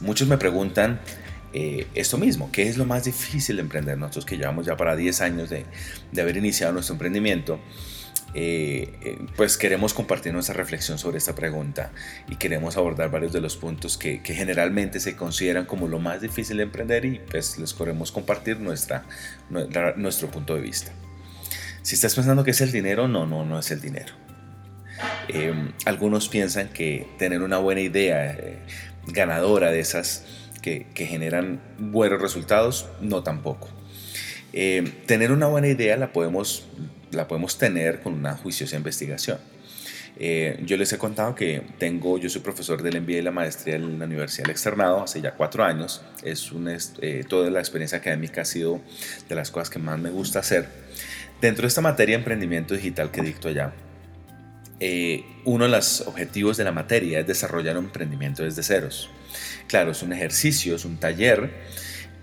Muchos me preguntan eh, esto mismo, ¿qué es lo más difícil de emprender? Nosotros que llevamos ya para 10 años de, haber iniciado nuestro emprendimiento, eh, eh, pues queremos compartir nuestra reflexión sobre esta pregunta y queremos abordar varios de los puntos que, generalmente se consideran como lo más difícil de emprender y pues les queremos compartir nuestra, nuestro punto de vista. Si estás pensando que es el dinero, no, no, no es el dinero. algunos piensan que tener una buena idea, ganadora de esas que, generan buenos resultados, no tampoco. Eh, tener una buena idea la podemos, la podemos tener con una juiciosa investigación. Eh, yo les he contado que tengo, yo soy profesor del MBA y la maestría en la Universidad del Externado hace ya cuatro años. Es eh, toda la experiencia académica ha sido de las cosas que más me gusta hacer. Dentro de esta materia de emprendimiento digital que dicto allá, eh, uno de los objetivos de la materia es desarrollar un emprendimiento desde ceros. Claro, es un ejercicio, es un taller,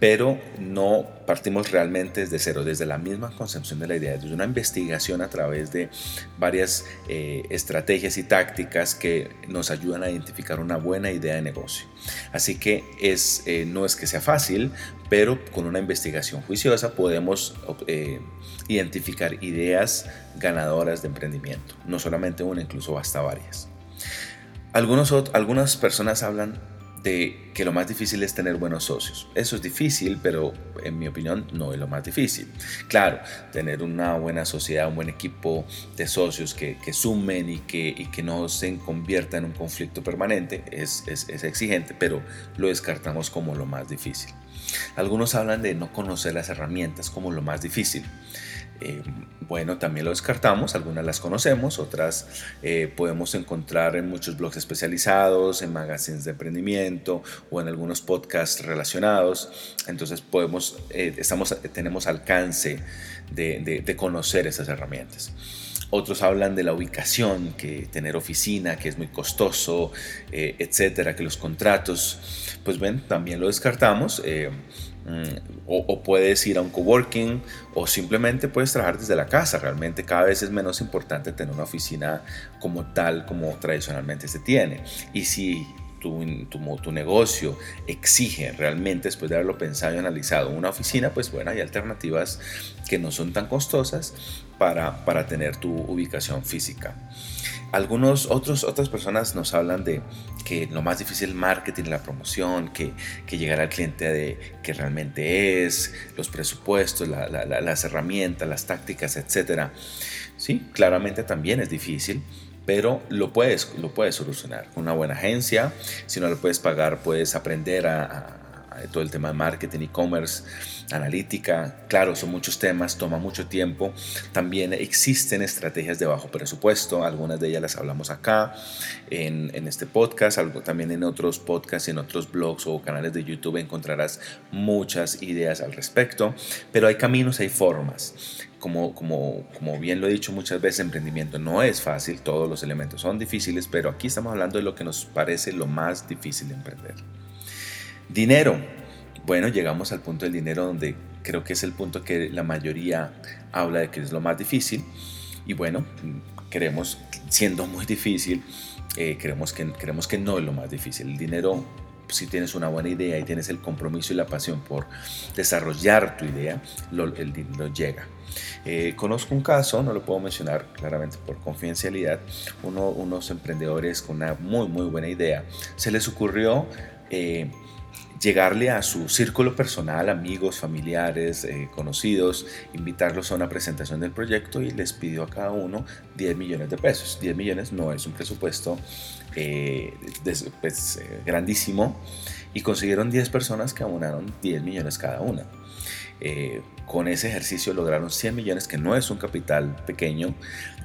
pero no partimos realmente desde cero, desde la misma concepción de la idea, desde una investigación a través de varias eh, estrategias y tácticas que nos ayudan a identificar una buena idea de negocio. Así que es, eh, no es que sea fácil, pero con una investigación juiciosa podemos eh, identificar ideas ganadoras de emprendimiento, no solamente una, incluso hasta varias. Algunos, algunas personas hablan de que lo más difícil es tener buenos socios. Eso es difícil, pero en mi opinión no es lo más difícil. Claro, tener una buena sociedad, un buen equipo de socios que, sumen y que, y que no se convierta en un conflicto permanente es, es, es exigente, pero lo descartamos como lo más difícil. Algunos hablan de no conocer las herramientas como lo más difícil. Eh, bueno, también lo descartamos, algunas las conocemos, otras eh, podemos encontrar en muchos blogs especializados, en magazines de emprendimiento o en algunos podcasts relacionados. Entonces podemos, eh, estamos, tenemos alcance de, conocer esas herramientas. Otros hablan de la ubicación, que tener oficina, que es muy costoso, etcétera, que los contratos, pues ven, también lo descartamos. O, puedes ir a un coworking o simplemente puedes trabajar desde la casa. Realmente cada vez es menos importante tener una oficina como tal, como tradicionalmente se tiene. Y si tu, tu, negocio exige realmente, después de haberlo pensado y analizado, una oficina, pues bueno, hay alternativas que no son tan costosas para, para tener tu ubicación física. Algunos otros, otras personas nos hablan de que lo más difícil es el marketing, la promoción, que, que, llegar al cliente de que realmente es, los presupuestos, las herramientas, las tácticas, etc. Sí, claramente también es difícil, pero lo puedes, lo puedes solucionar una buena agencia. Si no lo puedes pagar, puedes aprender a todo el tema de marketing, e-commerce, analítica. Claro, son muchos temas, toma mucho tiempo. También existen estrategias de bajo presupuesto, algunas de ellas las hablamos acá en, en este podcast, algo, también en otros podcasts, en otros blogs o canales de YouTube encontrarás muchas ideas al respecto, pero hay caminos, hay formas. Como, como, como, bien lo he dicho muchas veces, emprendimiento no es fácil, todos los elementos son difíciles, pero aquí estamos hablando de lo que nos parece lo más difícil de emprender. Dinero. Bueno, llegamos al punto del dinero donde creo que es el punto que la mayoría habla de que es lo más difícil. Y bueno, queremos, siendo muy difícil, eh, creemos, que, creemos que no es lo más difícil. El dinero, si tienes una buena idea y tienes el compromiso y la pasión por desarrollar tu idea, el dinero llega. Eh, conozco un caso, no lo puedo mencionar claramente por confidencialidad, uno, unos emprendedores con una muy, muy buena idea, se les ocurrió... Eh, llegarle a su círculo personal, amigos, familiares, eh, conocidos, invitarlos a una presentación del proyecto y les pidió a cada uno 10 millones de pesos. 10 millones no es un presupuesto eh, pues, eh, grandísimo y consiguieron 10 personas que abonaron 10 millones cada una. con ese ejercicio lograron 100 millones, que no es un capital pequeño,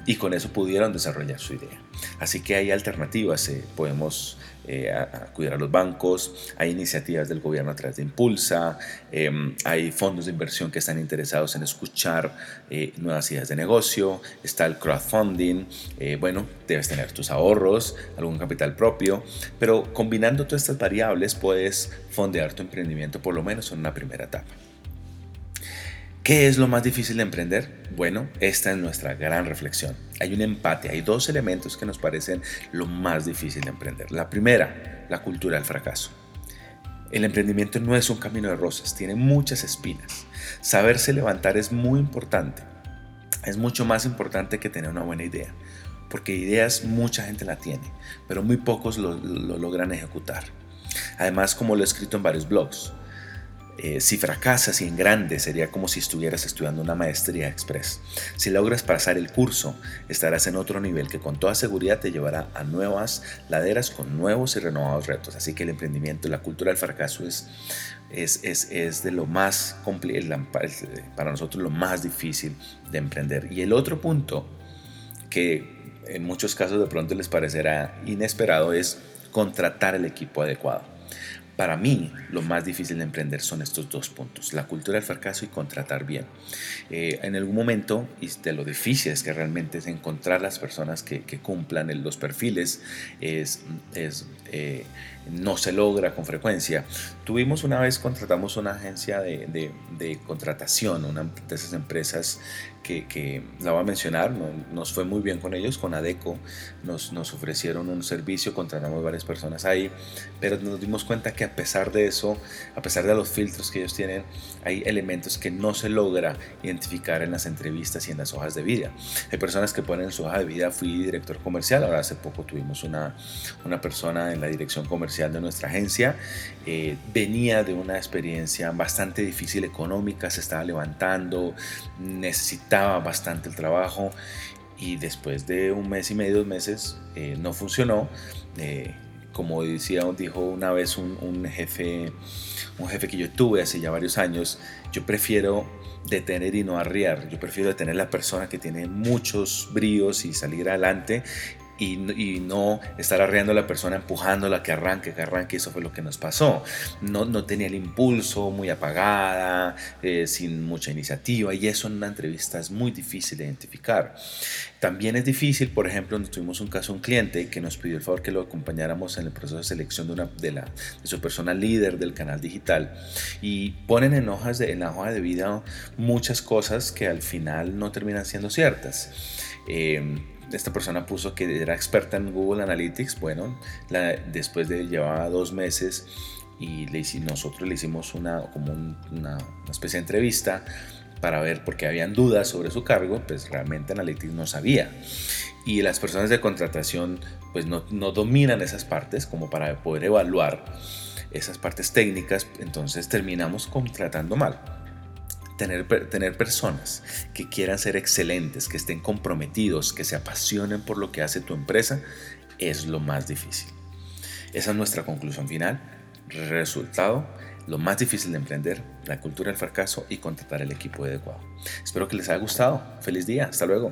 y con eso pudieron desarrollar su idea. Así que hay alternativas, podemos eh, acudir a los bancos, hay iniciativas del gobierno a través de Impulsa, em, hay fondos de inversión que están interesados en escuchar eh, nuevas ideas de negocio, está el crowdfunding, eh, bueno, debes tener tus ahorros, algún capital propio, pero combinando todas estas variables puedes fondear tu emprendimiento por lo menos en una primera etapa. ¿Qué es lo más difícil de emprender? Bueno, esta es nuestra gran reflexión. Hay un empate, hay dos elementos que nos parecen lo más difícil de emprender. La primera, la cultura del fracaso. El emprendimiento no es un camino de rosas, tiene muchas espinas. Saberse levantar es muy importante. Es mucho más importante que tener una buena idea, porque ideas mucha gente la tiene, pero muy pocos lo, lo logran ejecutar. Además, como lo he escrito en varios blogs, eh, si fracasas y en grande sería como si estuvieras estudiando una maestría express. Si logras pasar el curso, estarás en otro nivel que con toda seguridad te llevará a nuevas laderas con nuevos y renovados retos. Así que el emprendimiento, la cultura del fracaso es, es, es, es de lo más para nosotros lo más difícil de emprender. Y el otro punto que en muchos casos de pronto les parecerá inesperado es contratar el equipo adecuado. Para mí, lo más difícil de emprender son estos dos puntos, la cultura del fracaso y contratar bien. Eh, en algún momento, y de lo difícil es que realmente es encontrar las personas que, cumplan los perfiles, es, es eh, no se logra con frecuencia. Tuvimos una vez, contratamos una agencia de, contratación, una de esas empresas que, que, la voy a mencionar, nos fue muy bien con ellos, con ADECO, nos, ofrecieron un servicio, contratamos varias personas ahí, pero nos dimos cuenta que a pesar de eso, a pesar de los filtros que ellos tienen, hay elementos que no se logra identificar en las entrevistas y en las hojas de vida. Hay personas que ponen en su hoja de vida, fui director comercial, ahora hace poco tuvimos una persona en la dirección comercial de nuestra agencia, eh, venía de una experiencia bastante difícil económica, se estaba levantando, necesitaba bastante el trabajo y después de un mes y medio, dos meses, eh, no funcionó. Eh, como decía, dijo una vez un, un, jefe, un jefe que yo tuve hace ya varios años, yo prefiero detener y no arriar, yo prefiero detener la persona que tiene muchos bríos y salir adelante y, no estar arreando a la persona, empujándola que arranque, que arranque. Eso fue lo que nos pasó. No, no tenía el impulso, muy apagada, eh, sin mucha iniciativa y eso en una entrevista es muy difícil de identificar. También es difícil, por ejemplo, tuvimos un caso, un cliente que nos pidió el favor que lo acompañáramos en el proceso de selección de, una, de, la, de su persona líder del canal digital y ponen en, hojas de, en la hoja de vida muchas cosas que al final no terminan siendo ciertas. Eh, esta persona puso que era experta en Google Analytics. Bueno, después de llevaba dos meses y le, nosotros le hicimos una, como una, especie de entrevista para ver por qué habían dudas sobre su cargo, pues realmente Analytics no sabía. Y las personas de contratación pues no, no dominan esas partes como para poder evaluar esas partes técnicas, entonces terminamos contratando mal tener, tener personas que quieran ser excelentes, que estén comprometidos, que se apasionen por lo que hace tu empresa, es lo más difícil. Esa es nuestra conclusión final. Resultado, lo más difícil de emprender, la cultura del fracaso y contratar el equipo adecuado. Espero que les haya gustado. Feliz día. Hasta luego.